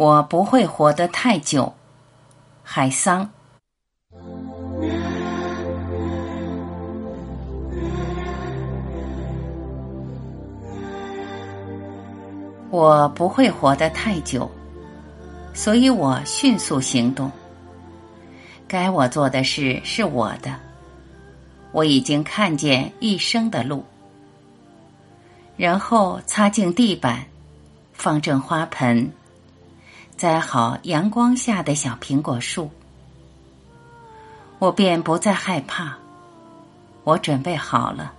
我不会活得太久，海桑。我不会活得太久，所以我迅速行动。该我做的事是我的，我已经看见一生的路。然后擦净地板，放正花盆。栽好阳光下的小苹果树，我便不再害怕。我准备好了，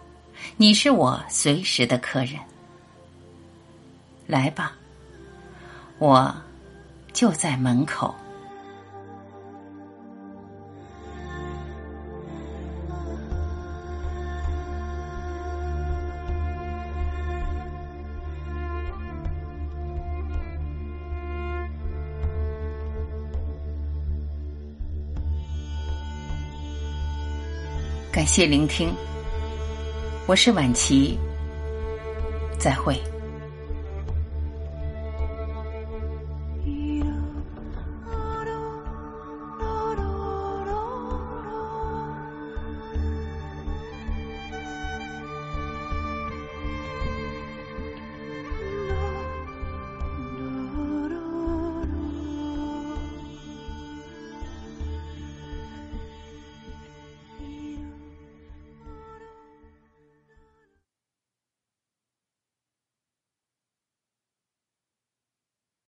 你是我随时的客人。来吧，我就在门口。感谢聆听，我是晚琪，再会。